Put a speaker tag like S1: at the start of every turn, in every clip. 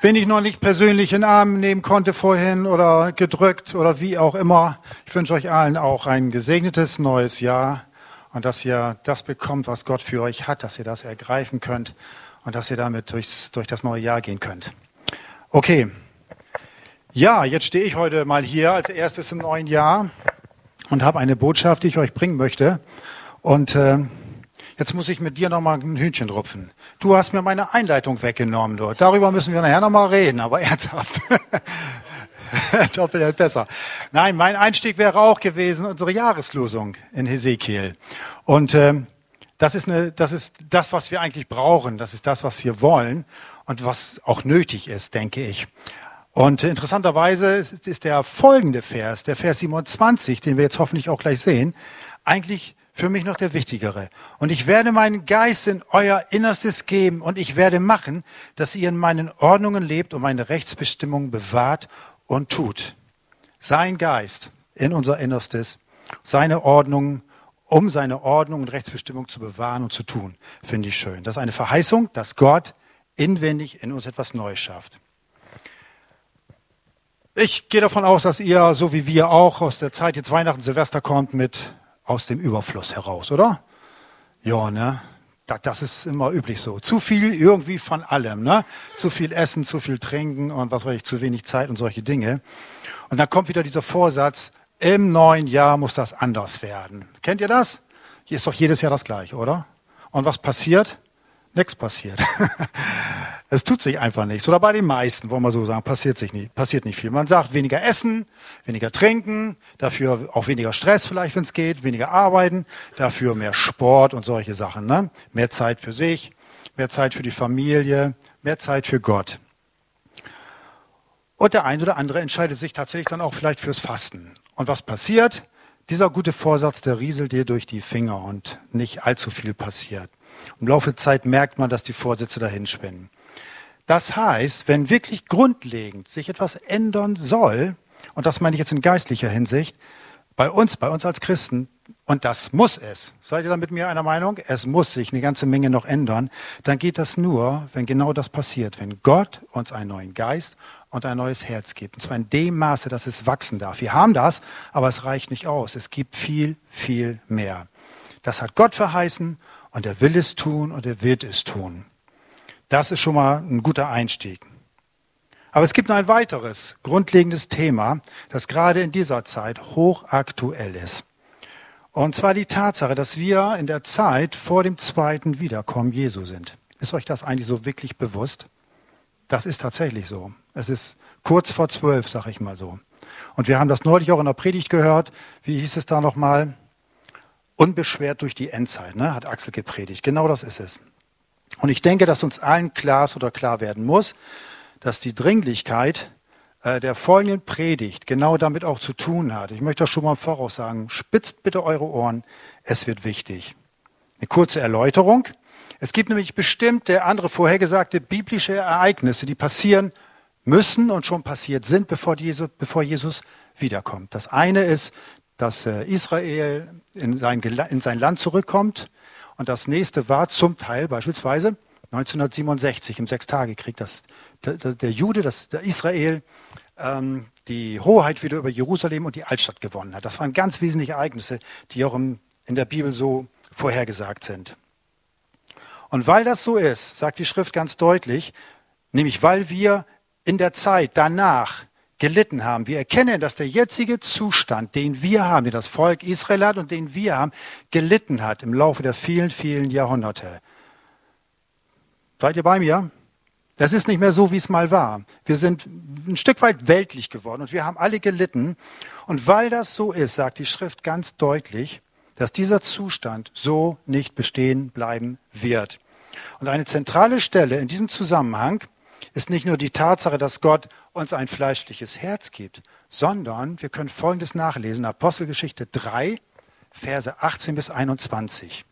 S1: Wen ich noch nicht persönlich in den Arm nehmen konnte vorhin oder gedrückt oder wie auch immer, ich wünsche euch allen auch ein gesegnetes neues Jahr und dass ihr das bekommt, was Gott für euch hat, dass ihr das ergreifen könnt und dass ihr damit durchs, durch das neue Jahr gehen könnt. Okay. Ja, jetzt stehe ich heute mal hier als erstes im neuen Jahr und habe eine Botschaft, die ich euch bringen möchte. Und äh, jetzt muss ich mit dir noch mal ein Hühnchen rupfen. Du hast mir meine Einleitung weggenommen dort. Darüber müssen wir nachher noch mal reden, aber ernsthaft. Doppelt besser. Nein, mein Einstieg wäre auch gewesen unsere Jahreslosung in Hesekiel. Und ähm, das ist, eine, das ist das, was wir eigentlich brauchen. Das ist das, was wir wollen und was auch nötig ist, denke ich. Und interessanterweise ist, ist der folgende Vers, der Vers 27, den wir jetzt hoffentlich auch gleich sehen, eigentlich für mich noch der wichtigere. Und ich werde meinen Geist in euer Innerstes geben und ich werde machen, dass ihr in meinen Ordnungen lebt und meine Rechtsbestimmungen bewahrt und tut. Sein Geist in unser Innerstes, seine Ordnung, um seine Ordnung und Rechtsbestimmung zu bewahren und zu tun, finde ich schön. Das ist eine Verheißung, dass Gott inwendig in uns etwas Neues schafft. Ich gehe davon aus, dass ihr, so wie wir auch, aus der Zeit jetzt Weihnachten, Silvester kommt mit aus dem Überfluss heraus, oder? Ja, ne? Das ist immer üblich so. Zu viel irgendwie von allem, ne? Zu viel Essen, zu viel Trinken und was weiß ich, zu wenig Zeit und solche Dinge. Und dann kommt wieder dieser Vorsatz, im neuen Jahr muss das anders werden. Kennt ihr das? Hier ist doch jedes Jahr das gleiche, oder? Und was passiert? Nichts passiert. Es tut sich einfach nichts. Oder bei den meisten, wollen wir so sagen, passiert sich nicht, passiert nicht viel. Man sagt weniger essen, weniger trinken, dafür auch weniger Stress vielleicht, wenn es geht, weniger arbeiten, dafür mehr Sport und solche Sachen. Ne? Mehr Zeit für sich, mehr Zeit für die Familie, mehr Zeit für Gott. Und der eine oder andere entscheidet sich tatsächlich dann auch vielleicht fürs Fasten. Und was passiert? Dieser gute Vorsatz, der rieselt dir durch die Finger und nicht allzu viel passiert. Im Laufe der Zeit merkt man, dass die Vorsätze dahin spinnen. Das heißt, wenn wirklich grundlegend sich etwas ändern soll, und das meine ich jetzt in geistlicher Hinsicht, bei uns, bei uns als Christen, und das muss es, seid ihr da mit mir einer Meinung? Es muss sich eine ganze Menge noch ändern, dann geht das nur, wenn genau das passiert, wenn Gott uns einen neuen Geist und ein neues Herz gibt. Und zwar in dem Maße, dass es wachsen darf. Wir haben das, aber es reicht nicht aus. Es gibt viel, viel mehr. Das hat Gott verheißen und er will es tun und er wird es tun. Das ist schon mal ein guter Einstieg. Aber es gibt noch ein weiteres grundlegendes Thema, das gerade in dieser Zeit hochaktuell ist. Und zwar die Tatsache, dass wir in der Zeit vor dem zweiten Wiederkommen Jesu sind. Ist euch das eigentlich so wirklich bewusst? Das ist tatsächlich so. Es ist kurz vor zwölf, sag ich mal so. Und wir haben das neulich auch in der Predigt gehört. Wie hieß es da nochmal? Unbeschwert durch die Endzeit, ne? hat Axel gepredigt. Genau das ist es. Und ich denke, dass uns allen klar oder klar werden muss, dass die Dringlichkeit äh, der folgenden Predigt genau damit auch zu tun hat. Ich möchte das schon mal voraussagen. Spitzt bitte eure Ohren, es wird wichtig. Eine kurze Erläuterung. Es gibt nämlich bestimmte andere vorhergesagte biblische Ereignisse, die passieren müssen und schon passiert sind, bevor Jesus, bevor Jesus wiederkommt. Das eine ist, dass äh, Israel in sein, in sein Land zurückkommt und das nächste war zum Teil beispielsweise 1967 im Sechstagekrieg, dass der, Jude, das, der Israel, ähm, die Hoheit wieder über Jerusalem und die Altstadt gewonnen hat. Das waren ganz wesentliche Ereignisse, die auch im, in der Bibel so vorhergesagt sind. Und weil das so ist, sagt die Schrift ganz deutlich, nämlich weil wir in der Zeit danach gelitten haben. Wir erkennen, dass der jetzige Zustand, den wir haben, den das Volk Israel hat und den wir haben, gelitten hat im Laufe der vielen, vielen Jahrhunderte. Seid ihr bei mir? Das ist nicht mehr so, wie es mal war. Wir sind ein Stück weit weltlich geworden und wir haben alle gelitten. Und weil das so ist, sagt die Schrift ganz deutlich, dass dieser Zustand so nicht bestehen bleiben wird. Und eine zentrale Stelle in diesem Zusammenhang ist nicht nur die Tatsache, dass Gott uns ein fleischliches Herz gibt, sondern wir können Folgendes nachlesen, Apostelgeschichte 3, Verse 18 bis 21.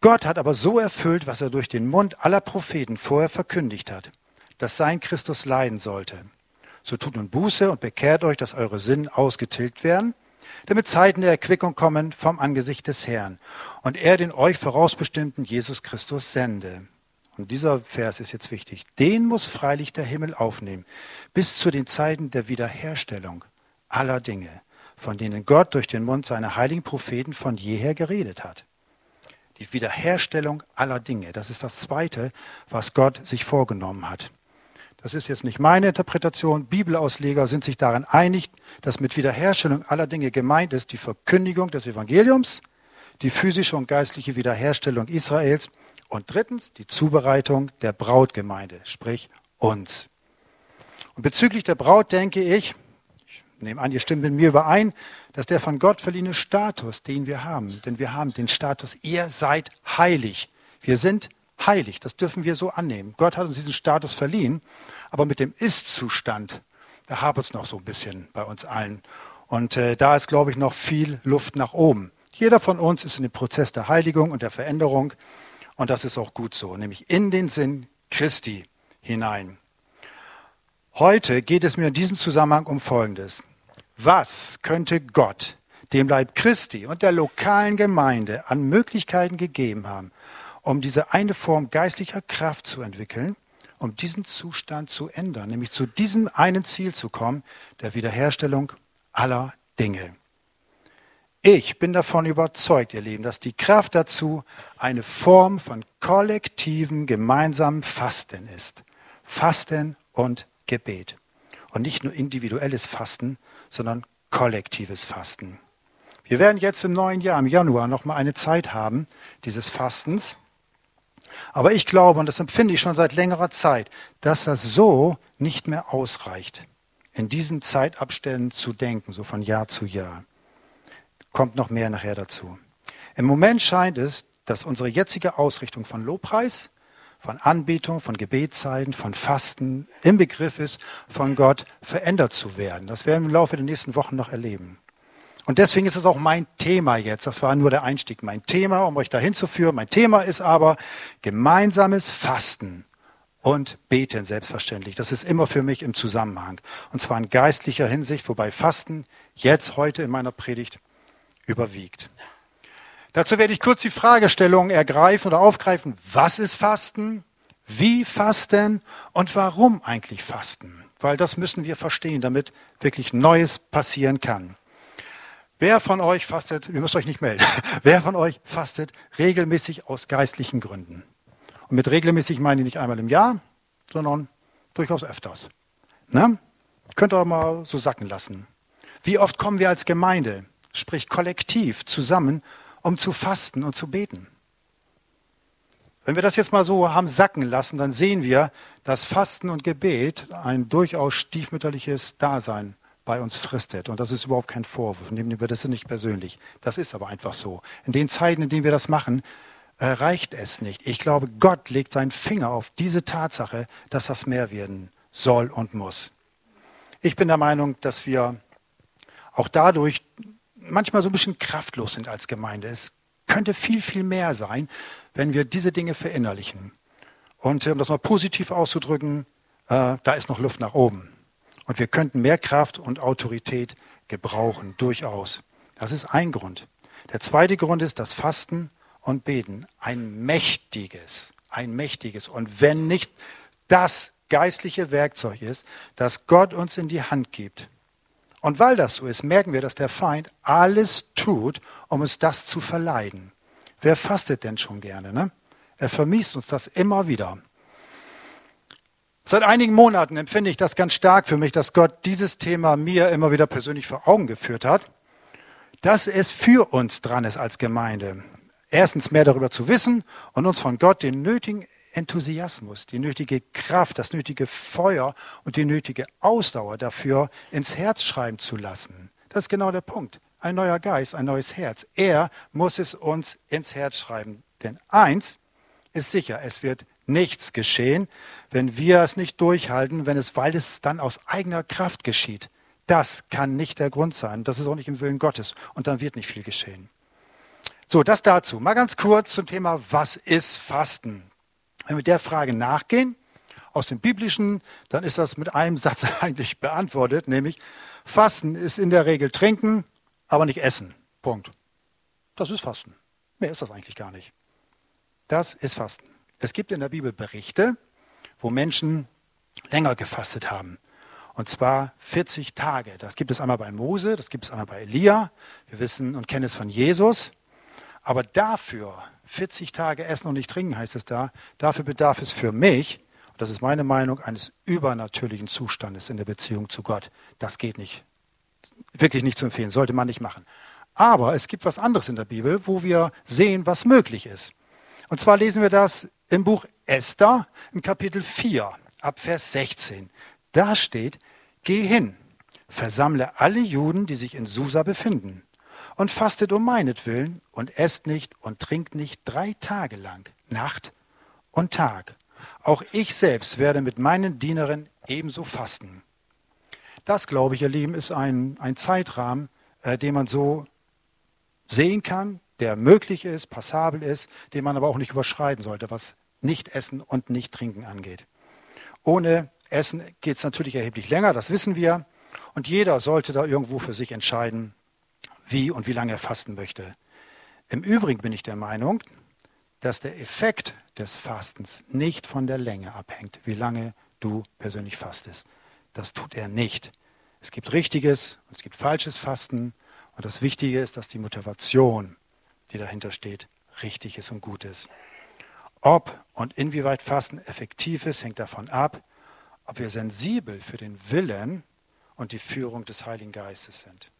S1: Gott hat aber so erfüllt, was er durch den Mund aller Propheten vorher verkündigt hat, dass sein Christus leiden sollte. So tut nun Buße und bekehrt euch, dass eure Sinnen ausgetilgt werden, damit Zeiten der Erquickung kommen vom Angesicht des Herrn und er den euch vorausbestimmten Jesus Christus sende. Und dieser Vers ist jetzt wichtig, den muss freilich der Himmel aufnehmen, bis zu den Zeiten der Wiederherstellung aller Dinge, von denen Gott durch den Mund seiner heiligen Propheten von jeher geredet hat. Die Wiederherstellung aller Dinge, das ist das Zweite, was Gott sich vorgenommen hat. Das ist jetzt nicht meine Interpretation. Bibelausleger sind sich darin einig, dass mit Wiederherstellung aller Dinge gemeint ist die Verkündigung des Evangeliums, die physische und geistliche Wiederherstellung Israels und drittens die Zubereitung der Brautgemeinde, sprich uns. Und bezüglich der Braut denke ich, ich nehme an, ihr stimmt mit mir überein, dass der von Gott verliehene Status, den wir haben, denn wir haben den Status, ihr seid heilig. Wir sind heilig, das dürfen wir so annehmen. Gott hat uns diesen Status verliehen, aber mit dem Ist-Zustand, da hapert es noch so ein bisschen bei uns allen. Und äh, da ist, glaube ich, noch viel Luft nach oben. Jeder von uns ist in dem Prozess der Heiligung und der Veränderung. Und das ist auch gut so, nämlich in den Sinn Christi hinein. Heute geht es mir in diesem Zusammenhang um Folgendes. Was könnte Gott dem Leib Christi und der lokalen Gemeinde an Möglichkeiten gegeben haben, um diese eine Form geistlicher Kraft zu entwickeln, um diesen Zustand zu ändern, nämlich zu diesem einen Ziel zu kommen, der Wiederherstellung aller Dinge. Ich bin davon überzeugt, ihr Lieben, dass die Kraft dazu eine Form von kollektivem gemeinsamen Fasten ist. Fasten und Gebet. Und nicht nur individuelles Fasten, sondern kollektives Fasten. Wir werden jetzt im neuen Jahr, im Januar, nochmal eine Zeit haben dieses Fastens. Aber ich glaube, und das empfinde ich schon seit längerer Zeit, dass das so nicht mehr ausreicht, in diesen Zeitabständen zu denken, so von Jahr zu Jahr kommt noch mehr nachher dazu. Im Moment scheint es, dass unsere jetzige Ausrichtung von Lobpreis, von Anbetung, von Gebetszeiten, von Fasten im Begriff ist, von Gott verändert zu werden. Das werden wir im Laufe der nächsten Wochen noch erleben. Und deswegen ist es auch mein Thema jetzt. Das war nur der Einstieg. Mein Thema, um euch dahin zu führen. Mein Thema ist aber gemeinsames Fasten und Beten, selbstverständlich. Das ist immer für mich im Zusammenhang. Und zwar in geistlicher Hinsicht, wobei Fasten jetzt heute in meiner Predigt überwiegt. Dazu werde ich kurz die Fragestellung ergreifen oder aufgreifen. Was ist Fasten? Wie fasten? Und warum eigentlich fasten? Weil das müssen wir verstehen, damit wirklich Neues passieren kann. Wer von euch fastet, ihr müsst euch nicht melden, wer von euch fastet regelmäßig aus geistlichen Gründen? Und mit regelmäßig meine ich nicht einmal im Jahr, sondern durchaus öfters. Ne? Könnt ihr mal so sacken lassen. Wie oft kommen wir als Gemeinde sprich kollektiv, zusammen, um zu fasten und zu beten. Wenn wir das jetzt mal so haben sacken lassen, dann sehen wir, dass Fasten und Gebet ein durchaus stiefmütterliches Dasein bei uns fristet. Und das ist überhaupt kein Vorwurf. Nehmen wir das nicht persönlich. Das ist aber einfach so. In den Zeiten, in denen wir das machen, reicht es nicht. Ich glaube, Gott legt seinen Finger auf diese Tatsache, dass das mehr werden soll und muss. Ich bin der Meinung, dass wir auch dadurch manchmal so ein bisschen kraftlos sind als Gemeinde. Es könnte viel, viel mehr sein, wenn wir diese Dinge verinnerlichen. Und äh, um das mal positiv auszudrücken, äh, da ist noch Luft nach oben. Und wir könnten mehr Kraft und Autorität gebrauchen, durchaus. Das ist ein Grund. Der zweite Grund ist, dass Fasten und Beten ein mächtiges, ein mächtiges und wenn nicht das geistliche Werkzeug ist, das Gott uns in die Hand gibt, und weil das so ist, merken wir, dass der Feind alles tut, um uns das zu verleiden. Wer fastet denn schon gerne? Ne? Er vermiest uns das immer wieder. Seit einigen Monaten empfinde ich das ganz stark für mich, dass Gott dieses Thema mir immer wieder persönlich vor Augen geführt hat, dass es für uns dran ist als Gemeinde. Erstens mehr darüber zu wissen und uns von Gott den nötigen Enthusiasmus, die nötige Kraft, das nötige Feuer und die nötige Ausdauer dafür ins Herz schreiben zu lassen. Das ist genau der Punkt. Ein neuer Geist, ein neues Herz. Er muss es uns ins Herz schreiben. Denn eins ist sicher, es wird nichts geschehen, wenn wir es nicht durchhalten, wenn es, weil es dann aus eigener Kraft geschieht. Das kann nicht der Grund sein. Das ist auch nicht im Willen Gottes. Und dann wird nicht viel geschehen. So, das dazu. Mal ganz kurz zum Thema, was ist Fasten? Wenn wir der Frage nachgehen, aus dem Biblischen, dann ist das mit einem Satz eigentlich beantwortet, nämlich Fasten ist in der Regel trinken, aber nicht essen. Punkt. Das ist Fasten. Mehr ist das eigentlich gar nicht. Das ist Fasten. Es gibt in der Bibel Berichte, wo Menschen länger gefastet haben. Und zwar 40 Tage. Das gibt es einmal bei Mose, das gibt es einmal bei Elia. Wir wissen und kennen es von Jesus. Aber dafür, 40 Tage essen und nicht trinken heißt es da, dafür bedarf es für mich, und das ist meine Meinung, eines übernatürlichen Zustandes in der Beziehung zu Gott. Das geht nicht. Wirklich nicht zu empfehlen, sollte man nicht machen. Aber es gibt was anderes in der Bibel, wo wir sehen, was möglich ist. Und zwar lesen wir das im Buch Esther im Kapitel 4 ab Vers 16. Da steht, geh hin, versammle alle Juden, die sich in Susa befinden, und fastet um meinetwillen und esst nicht und trinkt nicht drei Tage lang, Nacht und Tag. Auch ich selbst werde mit meinen Dienerinnen ebenso fasten. Das, glaube ich, ihr Lieben, ist ein, ein Zeitrahmen, äh, den man so sehen kann, der möglich ist, passabel ist, den man aber auch nicht überschreiten sollte, was nicht Essen und nicht Trinken angeht. Ohne Essen geht es natürlich erheblich länger, das wissen wir. Und jeder sollte da irgendwo für sich entscheiden, wie und wie lange er fasten möchte. Im Übrigen bin ich der Meinung, dass der Effekt des Fastens nicht von der Länge abhängt, wie lange du persönlich fastest. Das tut er nicht. Es gibt richtiges und es gibt falsches Fasten. Und das Wichtige ist, dass die Motivation, die dahinter steht, richtig ist und gut ist. Ob und inwieweit Fasten effektiv ist, hängt davon ab, ob wir sensibel für den Willen und die Führung des Heiligen Geistes sind.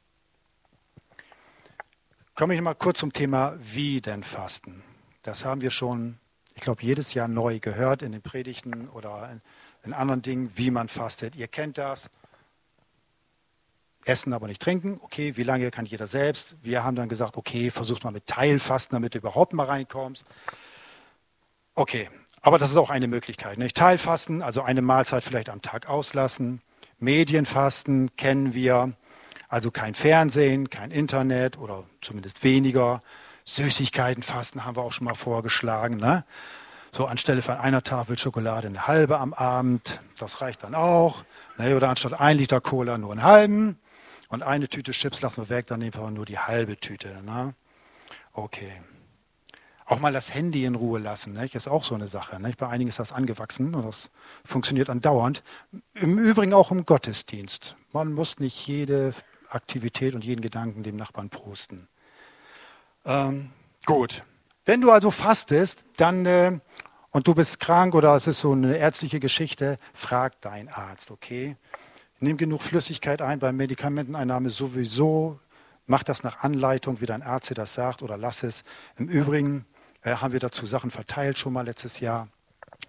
S1: Komme ich mal kurz zum Thema, wie denn Fasten? Das haben wir schon, ich glaube, jedes Jahr neu gehört in den Predigten oder in, in anderen Dingen, wie man fastet. Ihr kennt das. Essen, aber nicht trinken. Okay, wie lange kann jeder selbst? Wir haben dann gesagt, okay, versuch mal mit Teilfasten, damit du überhaupt mal reinkommst. Okay, aber das ist auch eine Möglichkeit. Nicht? Teilfasten, also eine Mahlzeit vielleicht am Tag auslassen. Medienfasten kennen wir, also kein Fernsehen, kein Internet oder zumindest weniger. Süßigkeitenfasten haben wir auch schon mal vorgeschlagen. Ne? So anstelle von einer Tafel Schokolade eine halbe am Abend, das reicht dann auch. Ne? Oder anstatt ein Liter Cola nur einen halben. Und eine Tüte Chips lassen wir weg, dann nehmen wir nur die halbe Tüte. Ne? Okay. Auch mal das Handy in Ruhe lassen, ne? ist auch so eine Sache. Ne? Bei einigen ist das angewachsen und das funktioniert andauernd. Im Übrigen auch im Gottesdienst. Man muss nicht jede Aktivität und jeden Gedanken dem Nachbarn posten. Ähm, gut. Wenn du also fastest, dann äh, und du bist krank oder es ist so eine ärztliche Geschichte, frag deinen Arzt, okay? Nimm genug Flüssigkeit ein, bei Medikamenteneinnahme sowieso. Mach das nach Anleitung, wie dein Arzt dir das sagt, oder lass es. Im Übrigen äh, haben wir dazu Sachen verteilt schon mal letztes Jahr.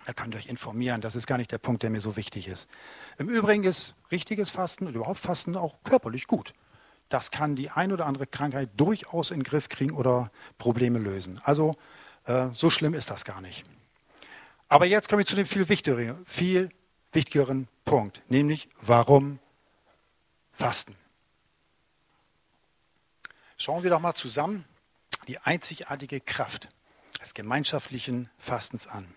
S1: Da könnt ihr euch informieren. Das ist gar nicht der Punkt, der mir so wichtig ist. Im Übrigen ist richtiges Fasten und überhaupt Fasten auch körperlich gut. Das kann die ein oder andere Krankheit durchaus in den Griff kriegen oder Probleme lösen. Also äh, so schlimm ist das gar nicht. Aber jetzt komme ich zu dem viel wichtigeren, viel wichtigeren Punkt, nämlich warum Fasten. Schauen wir doch mal zusammen die einzigartige Kraft des gemeinschaftlichen Fastens an.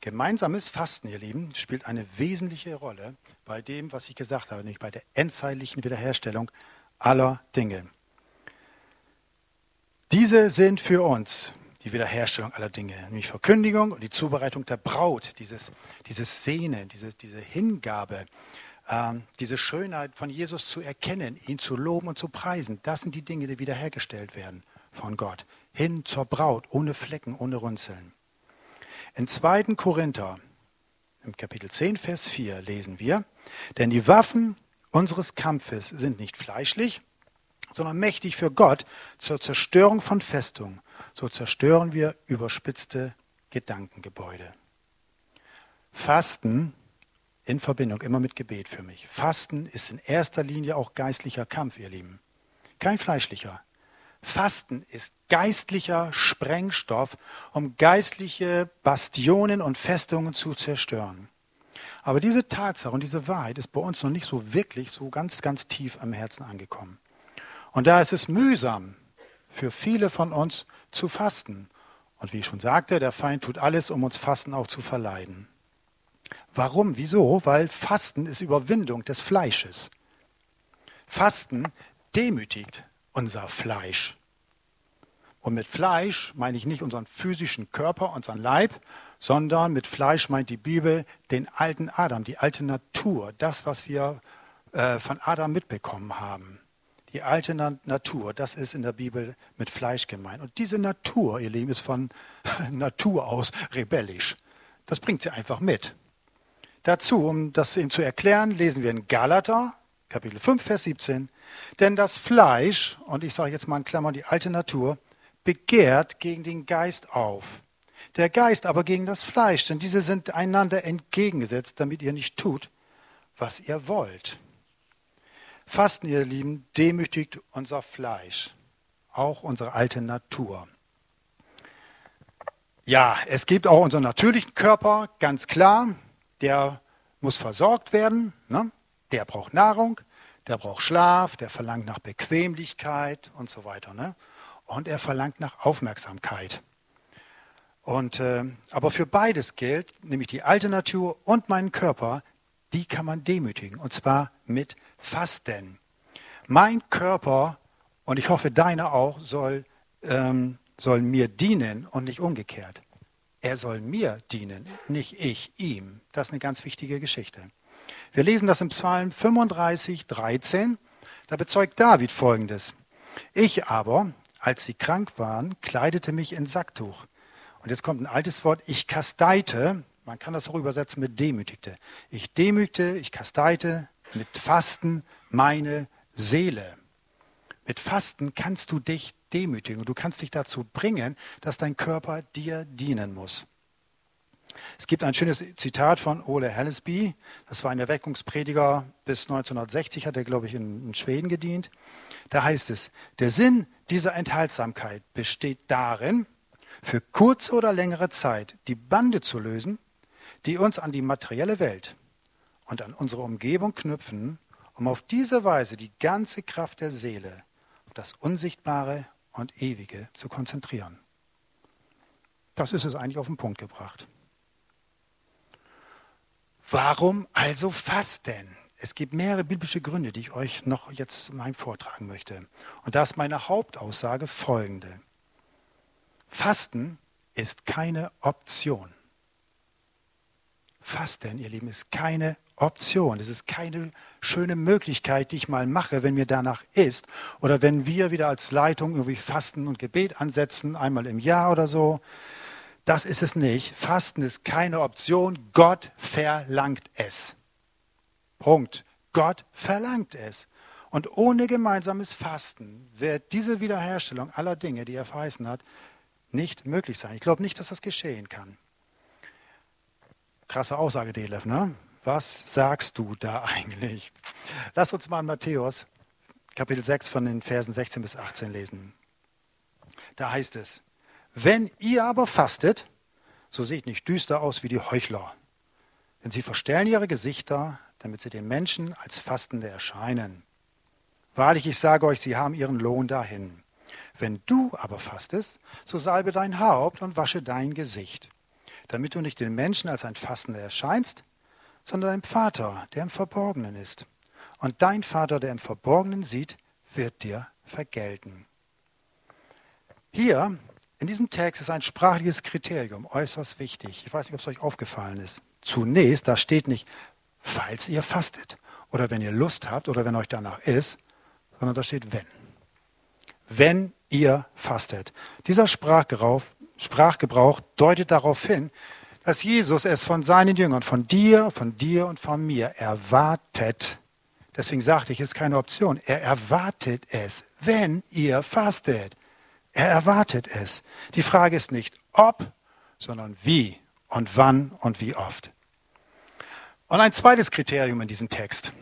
S1: Gemeinsames Fasten, ihr Lieben, spielt eine wesentliche Rolle bei dem, was ich gesagt habe, nämlich bei der endzeitlichen Wiederherstellung aller Dinge. Diese sind für uns die Wiederherstellung aller Dinge, nämlich Verkündigung und die Zubereitung der Braut, dieses, dieses Sehnen, diese, diese Hingabe, ähm, diese Schönheit von Jesus zu erkennen, ihn zu loben und zu preisen. Das sind die Dinge, die wiederhergestellt werden von Gott. Hin zur Braut, ohne Flecken, ohne Runzeln. In 2. Korinther, im Kapitel 10, Vers 4 lesen wir, denn die Waffen unseres Kampfes sind nicht fleischlich, sondern mächtig für Gott zur Zerstörung von Festungen so zerstören wir überspitzte Gedankengebäude. Fasten in Verbindung immer mit Gebet für mich. Fasten ist in erster Linie auch geistlicher Kampf, ihr Lieben. Kein fleischlicher. Fasten ist geistlicher Sprengstoff, um geistliche Bastionen und Festungen zu zerstören. Aber diese Tatsache und diese Wahrheit ist bei uns noch nicht so wirklich so ganz, ganz tief am Herzen angekommen. Und da ist es mühsam für viele von uns zu fasten. Und wie ich schon sagte, der Feind tut alles, um uns Fasten auch zu verleiden. Warum? Wieso? Weil Fasten ist Überwindung des Fleisches. Fasten demütigt unser Fleisch. Und mit Fleisch meine ich nicht unseren physischen Körper, unseren Leib, sondern mit Fleisch meint die Bibel den alten Adam, die alte Natur, das, was wir äh, von Adam mitbekommen haben. Die alte Na Natur, das ist in der Bibel mit Fleisch gemeint. Und diese Natur, ihr Lieben, ist von Natur aus rebellisch. Das bringt sie einfach mit. Dazu, um das ihm zu erklären, lesen wir in Galater, Kapitel 5, Vers 17. Denn das Fleisch, und ich sage jetzt mal in Klammern die alte Natur, begehrt gegen den Geist auf. Der Geist aber gegen das Fleisch, denn diese sind einander entgegengesetzt, damit ihr nicht tut, was ihr wollt. Fasten, ihr Lieben, demütigt unser Fleisch, auch unsere alte Natur. Ja, es gibt auch unseren natürlichen Körper, ganz klar, der muss versorgt werden, ne? der braucht Nahrung, der braucht Schlaf, der verlangt nach Bequemlichkeit und so weiter. Ne? Und er verlangt nach Aufmerksamkeit. Und, äh, aber für beides gilt, nämlich die alte Natur und meinen Körper, die kann man demütigen. Und zwar mit Fasten. Mein Körper, und ich hoffe deiner auch, soll, ähm, soll mir dienen und nicht umgekehrt. Er soll mir dienen, nicht ich ihm. Das ist eine ganz wichtige Geschichte. Wir lesen das im Psalm 35, 13. Da bezeugt David Folgendes. Ich aber, als sie krank waren, kleidete mich in Sacktuch. Und jetzt kommt ein altes Wort, ich kasteite, man kann das auch übersetzen mit demütigte. Ich demütigte, ich kasteite mit Fasten meine Seele. Mit Fasten kannst du dich demütigen und du kannst dich dazu bringen, dass dein Körper dir dienen muss. Es gibt ein schönes Zitat von Ole Hellesby. Das war ein Erweckungsprediger bis 1960, hat er, glaube ich, in, in Schweden gedient. Da heißt es, der Sinn dieser Enthaltsamkeit besteht darin, für kurze oder längere Zeit die Bande zu lösen, die uns an die materielle Welt und an unsere Umgebung knüpfen, um auf diese Weise die ganze Kraft der Seele auf das Unsichtbare und Ewige zu konzentrieren. Das ist es eigentlich auf den Punkt gebracht. Warum also fasten? Es gibt mehrere biblische Gründe, die ich euch noch jetzt mal vortragen möchte. Und da ist meine Hauptaussage folgende. Fasten ist keine Option. Fasten, ihr Lieben, ist keine Option. Es ist keine schöne Möglichkeit, die ich mal mache, wenn mir danach ist. Oder wenn wir wieder als Leitung irgendwie Fasten und Gebet ansetzen, einmal im Jahr oder so. Das ist es nicht. Fasten ist keine Option. Gott verlangt es. Punkt. Gott verlangt es. Und ohne gemeinsames Fasten wird diese Wiederherstellung aller Dinge, die er verheißen hat, nicht möglich sein. Ich glaube nicht, dass das geschehen kann. Krasse Aussage, Delef, ne? Was sagst du da eigentlich? Lass uns mal Matthäus Kapitel 6 von den Versen 16 bis 18 lesen. Da heißt es, wenn ihr aber fastet, so seht nicht düster aus wie die Heuchler, denn sie verstellen ihre Gesichter, damit sie den Menschen als Fastende erscheinen. Wahrlich, ich sage euch, sie haben ihren Lohn dahin. Wenn du aber fastest, so salbe dein Haupt und wasche dein Gesicht, damit du nicht den Menschen als ein Fastender erscheinst, sondern deinem Vater, der im Verborgenen ist. Und dein Vater, der im Verborgenen sieht, wird dir vergelten. Hier in diesem Text ist ein sprachliches Kriterium äußerst wichtig. Ich weiß nicht, ob es euch aufgefallen ist. Zunächst, da steht nicht, falls ihr fastet oder wenn ihr Lust habt oder wenn euch danach ist, sondern da steht wenn. Wenn ihr fastet. Dieser Sprachgebrauch, Sprachgebrauch deutet darauf hin, dass Jesus es von seinen Jüngern, von dir, von dir und von mir erwartet. Deswegen sagte ich, es ist keine Option. Er erwartet es, wenn ihr fastet. Er erwartet es. Die Frage ist nicht ob, sondern wie und wann und wie oft. Und ein zweites Kriterium in diesem Text,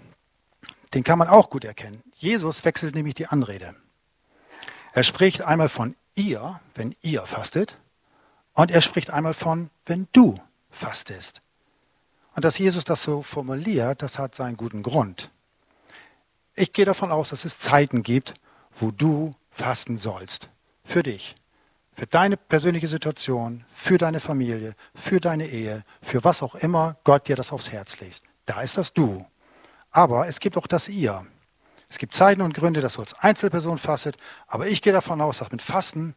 S1: den kann man auch gut erkennen. Jesus wechselt nämlich die Anrede. Er spricht einmal von ihr, wenn ihr fastet, und er spricht einmal von, wenn du fastest. Und dass Jesus das so formuliert, das hat seinen guten Grund. Ich gehe davon aus, dass es Zeiten gibt, wo du fasten sollst. Für dich. Für deine persönliche Situation, für deine Familie, für deine Ehe, für was auch immer Gott dir das aufs Herz legt. Da ist das Du. Aber es gibt auch das Ihr. Es gibt Zeiten und Gründe, dass du als Einzelperson fastet. Aber ich gehe davon aus, dass mit Fasten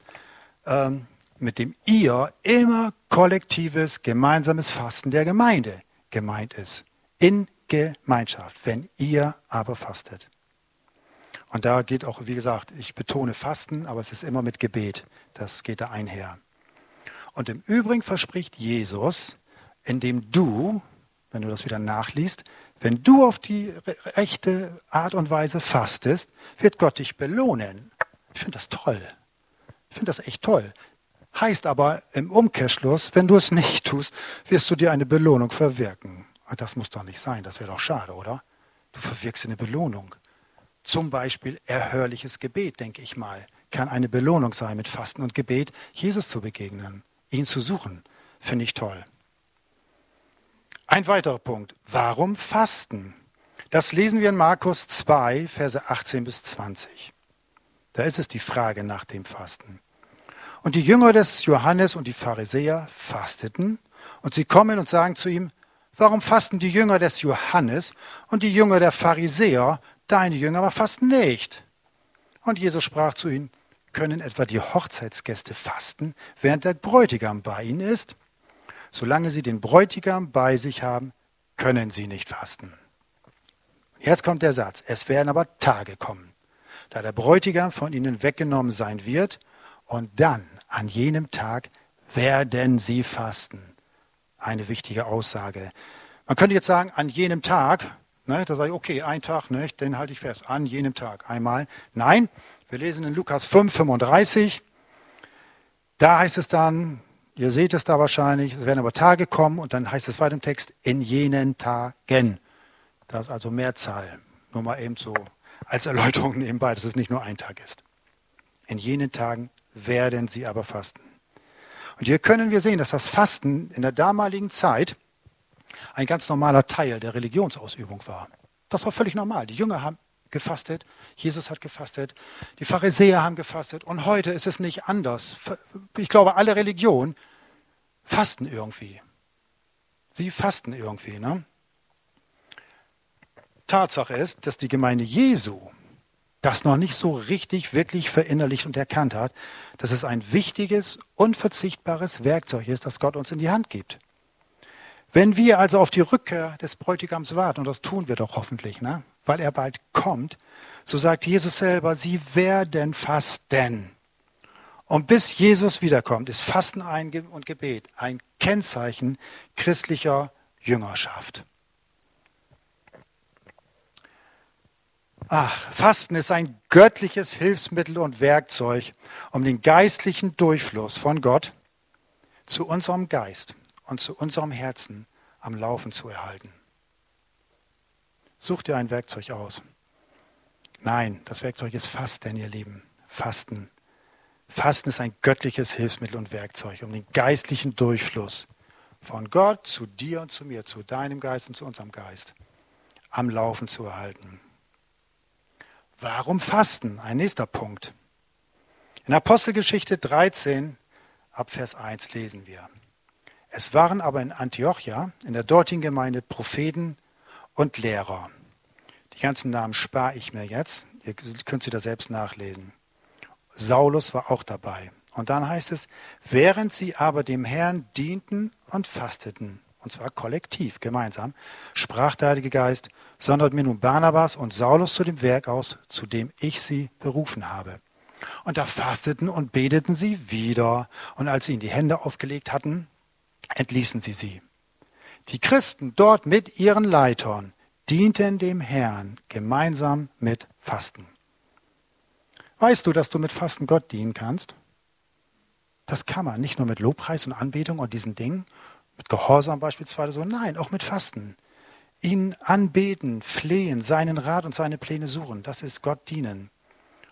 S1: ähm, mit dem ihr immer kollektives, gemeinsames Fasten der Gemeinde gemeint ist. In Gemeinschaft, wenn ihr aber fastet. Und da geht auch, wie gesagt, ich betone Fasten, aber es ist immer mit Gebet. Das geht da einher. Und im Übrigen verspricht Jesus, indem du, wenn du das wieder nachliest, wenn du auf die rechte Art und Weise fastest, wird Gott dich belohnen. Ich finde das toll. Ich finde das echt toll. Heißt aber im Umkehrschluss, wenn du es nicht tust, wirst du dir eine Belohnung verwirken. Und das muss doch nicht sein, das wäre doch schade, oder? Du verwirkst eine Belohnung. Zum Beispiel erhörliches Gebet, denke ich mal, kann eine Belohnung sein, mit Fasten und Gebet Jesus zu begegnen, ihn zu suchen. Finde ich toll. Ein weiterer Punkt. Warum Fasten? Das lesen wir in Markus 2, Verse 18 bis 20. Da ist es die Frage nach dem Fasten. Und die Jünger des Johannes und die Pharisäer fasteten und sie kommen und sagen zu ihm, warum fasten die Jünger des Johannes und die Jünger der Pharisäer, deine Jünger aber fasten nicht? Und Jesus sprach zu ihnen, können etwa die Hochzeitsgäste fasten, während der Bräutigam bei ihnen ist? Solange sie den Bräutigam bei sich haben, können sie nicht fasten. Jetzt kommt der Satz, es werden aber Tage kommen, da der Bräutigam von ihnen weggenommen sein wird, und dann, an jenem Tag, werden sie fasten. Eine wichtige Aussage. Man könnte jetzt sagen, an jenem Tag, ne, da sage ich, okay, ein Tag, ne, den halte ich fest, an jenem Tag einmal. Nein, wir lesen in Lukas 5, 35. Da heißt es dann, ihr seht es da wahrscheinlich, es werden aber Tage kommen und dann heißt es weiter im Text, in jenen Tagen. Das ist also Mehrzahl. Nur mal eben so als Erläuterung nebenbei, dass es nicht nur ein Tag ist. In jenen Tagen werden sie aber fasten. Und hier können wir sehen, dass das Fasten in der damaligen Zeit ein ganz normaler Teil der Religionsausübung war. Das war völlig normal. Die Jünger haben gefastet, Jesus hat gefastet, die Pharisäer haben gefastet und heute ist es nicht anders. Ich glaube, alle Religionen fasten irgendwie. Sie fasten irgendwie. Ne? Tatsache ist, dass die Gemeinde Jesu das noch nicht so richtig, wirklich verinnerlicht und erkannt hat, dass es ein wichtiges, unverzichtbares Werkzeug ist, das Gott uns in die Hand gibt. Wenn wir also auf die Rückkehr des Bräutigams warten, und das tun wir doch hoffentlich, ne? weil er bald kommt, so sagt Jesus selber, sie werden fasten. Und bis Jesus wiederkommt, ist Fasten und Gebet ein Kennzeichen christlicher Jüngerschaft. Ach, Fasten ist ein göttliches Hilfsmittel und Werkzeug, um den geistlichen Durchfluss von Gott zu unserem Geist und zu unserem Herzen am Laufen zu erhalten. Such dir ein Werkzeug aus. Nein, das Werkzeug ist Fasten, ihr Lieben. Fasten. Fasten ist ein göttliches Hilfsmittel und Werkzeug, um den geistlichen Durchfluss von Gott zu dir und zu mir, zu deinem Geist und zu unserem Geist am Laufen zu erhalten. Warum Fasten? Ein nächster Punkt. In Apostelgeschichte 13 ab Vers 1 lesen wir. Es waren aber in Antiochia, in der dortigen Gemeinde, Propheten und Lehrer. Die ganzen Namen spare ich mir jetzt. Ihr könnt sie da selbst nachlesen. Saulus war auch dabei. Und dann heißt es, während sie aber dem Herrn dienten und fasteten, und zwar kollektiv, gemeinsam, sprach der Heilige Geist, sondert mir nun Barnabas und Saulus zu dem Werk aus, zu dem ich sie berufen habe. Und da fasteten und beteten sie wieder, und als sie ihnen die Hände aufgelegt hatten, entließen sie sie. Die Christen dort mit ihren Leitern dienten dem Herrn gemeinsam mit Fasten. Weißt du, dass du mit Fasten Gott dienen kannst? Das kann man nicht nur mit Lobpreis und Anbetung und diesen Dingen, mit Gehorsam beispielsweise so, nein, auch mit Fasten. Ihn anbeten, flehen, seinen Rat und seine Pläne suchen, das ist Gott dienen.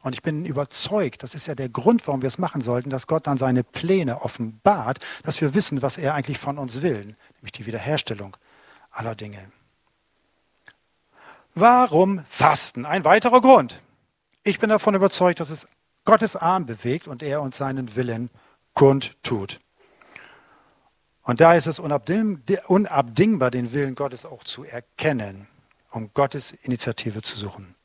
S1: Und ich bin überzeugt, das ist ja der Grund, warum wir es machen sollten, dass Gott dann seine Pläne offenbart, dass wir wissen, was er eigentlich von uns will, nämlich die Wiederherstellung aller Dinge. Warum Fasten? Ein weiterer Grund. Ich bin davon überzeugt, dass es Gottes Arm bewegt und er uns seinen Willen kundtut. Und da ist es unabdingbar, den Willen Gottes auch zu erkennen, um Gottes Initiative zu suchen.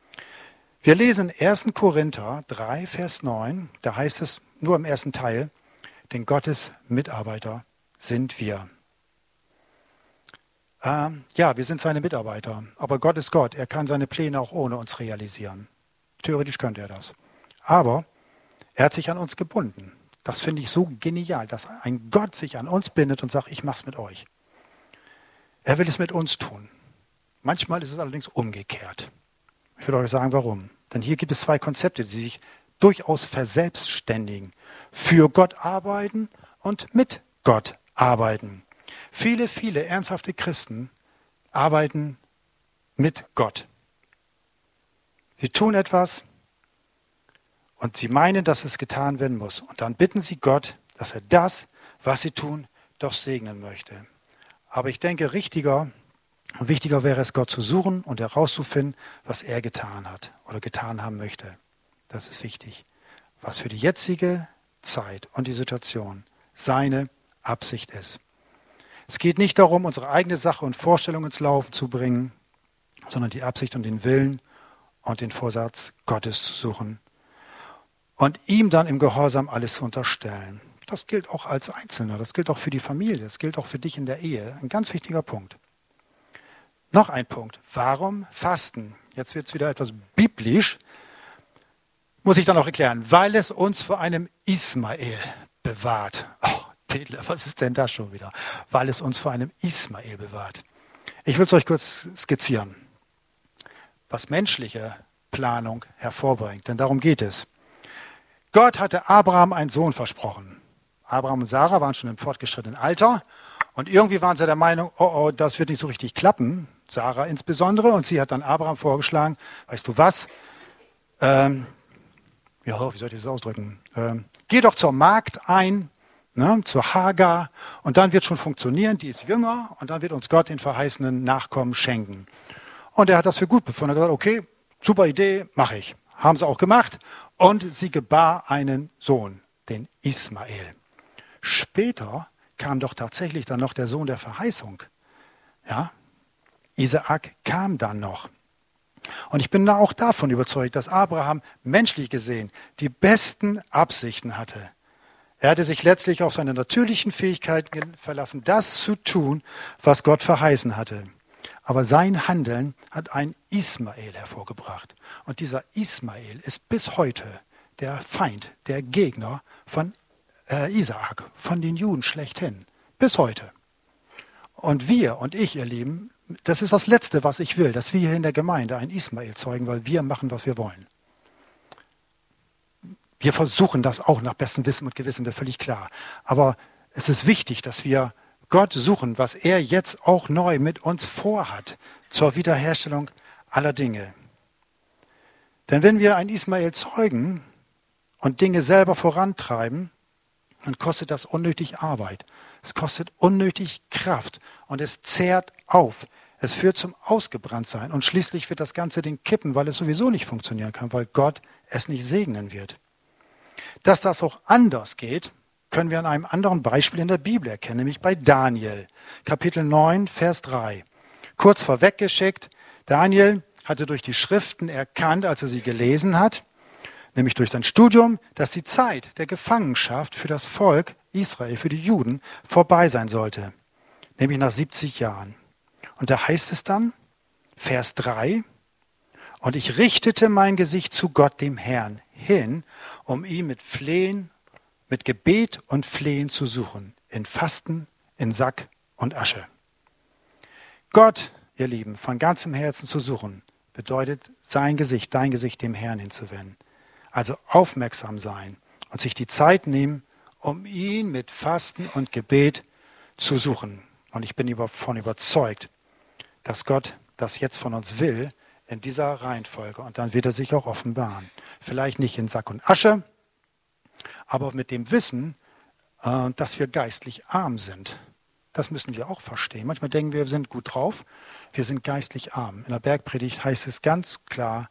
S1: Wir lesen 1. Korinther 3, Vers 9, da heißt es, nur im ersten Teil, denn Gottes Mitarbeiter sind wir. Ähm, ja, wir sind seine Mitarbeiter, aber Gott ist Gott. Er kann seine Pläne auch ohne uns realisieren. Theoretisch könnte er das. Aber er hat sich an uns gebunden. Das finde ich so genial, dass ein Gott sich an uns bindet und sagt, ich mach's mit euch. Er will es mit uns tun. Manchmal ist es allerdings umgekehrt. Ich will euch sagen, warum. Denn hier gibt es zwei Konzepte, die sich durchaus verselbstständigen. Für Gott arbeiten und mit Gott arbeiten. Viele, viele ernsthafte Christen arbeiten mit Gott. Sie tun etwas und sie meinen, dass es getan werden muss. Und dann bitten sie Gott, dass er das, was sie tun, doch segnen möchte. Aber ich denke, richtiger und wichtiger wäre es, Gott zu suchen und herauszufinden, was er getan hat oder getan haben möchte. Das ist wichtig. Was für die jetzige Zeit und die Situation seine Absicht ist. Es geht nicht darum, unsere eigene Sache und Vorstellung ins Laufen zu bringen, sondern die Absicht und den Willen und den Vorsatz Gottes zu suchen und ihm dann im Gehorsam alles zu unterstellen. Das gilt auch als Einzelner, das gilt auch für die Familie, das gilt auch für dich in der Ehe. Ein ganz wichtiger Punkt. Noch ein Punkt. Warum Fasten? Jetzt wird es wieder etwas biblisch. Muss ich dann auch erklären. Weil es uns vor einem Ismael bewahrt. Oh, Tedler, was ist denn das schon wieder? Weil es uns vor einem Ismael bewahrt. Ich will es euch kurz skizzieren, was menschliche Planung hervorbringt. Denn darum geht es. Gott hatte Abraham einen Sohn versprochen. Abraham und Sarah waren schon im fortgeschrittenen Alter und irgendwie waren sie der Meinung, oh, oh, das wird nicht so richtig klappen. Sarah insbesondere. Und sie hat dann Abraham vorgeschlagen, weißt du was? Ähm, ja, wie soll ich das ausdrücken? Ähm, geh doch zur Magd ein, ne, zur Hagar, und dann wird schon funktionieren, die ist jünger, und dann wird uns Gott den verheißenen Nachkommen schenken. Und er hat das für gut befunden. Er hat gesagt, okay, super Idee, mache ich. Haben sie auch gemacht. Und sie gebar einen Sohn, den Ismael. Später kam doch tatsächlich dann noch der Sohn der Verheißung. Ja, Isaak kam dann noch. Und ich bin auch davon überzeugt, dass Abraham menschlich gesehen die besten Absichten hatte. Er hatte sich letztlich auf seine natürlichen Fähigkeiten verlassen, das zu tun, was Gott verheißen hatte. Aber sein Handeln hat einen Ismael hervorgebracht. Und dieser Ismael ist bis heute der Feind, der Gegner von äh, Isaak, von den Juden schlechthin. Bis heute. Und wir und ich, ihr Lieben, das ist das Letzte, was ich will, dass wir hier in der Gemeinde ein Ismael zeugen, weil wir machen, was wir wollen. Wir versuchen das auch nach bestem Wissen und Gewissen, das völlig klar. Aber es ist wichtig, dass wir Gott suchen, was er jetzt auch neu mit uns vorhat zur Wiederherstellung aller Dinge. Denn wenn wir ein Ismael zeugen und Dinge selber vorantreiben, dann kostet das unnötig Arbeit. Es kostet unnötig Kraft und es zehrt auf. Es führt zum Ausgebranntsein und schließlich wird das ganze Ding kippen, weil es sowieso nicht funktionieren kann, weil Gott es nicht segnen wird. Dass das auch anders geht, können wir an einem anderen Beispiel in der Bibel erkennen, nämlich bei Daniel, Kapitel 9, Vers 3. Kurz vorweggeschickt, Daniel hatte durch die Schriften erkannt, als er sie gelesen hat, nämlich durch sein Studium, dass die Zeit der Gefangenschaft für das Volk Israel, für die Juden, vorbei sein sollte, nämlich nach 70 Jahren. Und da heißt es dann, Vers 3, und ich richtete mein Gesicht zu Gott, dem Herrn, hin, um ihn mit Flehen, mit Gebet und Flehen zu suchen, in Fasten, in Sack und Asche. Gott, ihr Lieben, von ganzem Herzen zu suchen, bedeutet sein Gesicht, dein Gesicht dem Herrn hinzuwenden. Also aufmerksam sein und sich die Zeit nehmen, um ihn mit Fasten und Gebet zu suchen. Und ich bin davon überzeugt, dass Gott das jetzt von uns will, in dieser Reihenfolge. Und dann wird er sich auch offenbaren. Vielleicht nicht in Sack und Asche, aber mit dem Wissen, äh, dass wir geistlich arm sind. Das müssen wir auch verstehen. Manchmal denken wir, wir sind gut drauf. Wir sind geistlich arm. In der Bergpredigt heißt es ganz klar,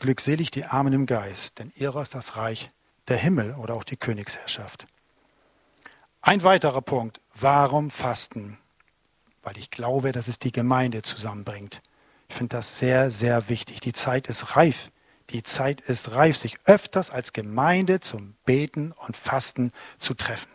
S1: glückselig die Armen im Geist, denn ihrer ist das Reich der Himmel oder auch die Königsherrschaft. Ein weiterer Punkt, warum Fasten? Weil ich glaube, dass es die Gemeinde zusammenbringt. Ich finde das sehr, sehr wichtig. Die Zeit ist reif, Die Zeit ist reif, sich öfters als Gemeinde zum Beten und Fasten zu treffen.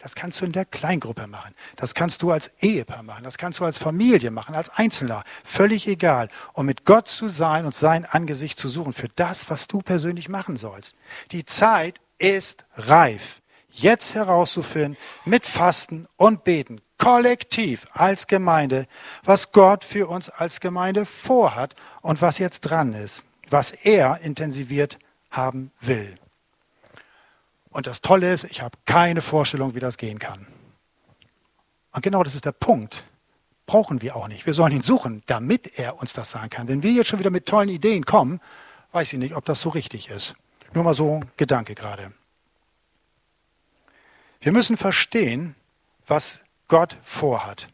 S1: Das kannst du in der Kleingruppe machen. Das kannst du als Ehepaar machen. Das kannst du als Familie machen, als Einzelner. Völlig egal. Um mit Gott zu sein und sein Angesicht zu suchen für das, was du persönlich machen sollst. Die Zeit ist reif. Jetzt herauszufinden, mit Fasten und Beten, kollektiv als Gemeinde, was Gott für uns als Gemeinde vorhat und was jetzt dran ist, was er intensiviert haben will. Und das Tolle ist, ich habe keine Vorstellung, wie das gehen kann. Und genau das ist der Punkt. Brauchen wir auch nicht. Wir sollen ihn suchen, damit er uns das sagen kann. Wenn wir jetzt schon wieder mit tollen Ideen kommen, weiß ich nicht, ob das so richtig ist. Nur mal so Gedanke gerade. Wir müssen verstehen, was Gott vorhat.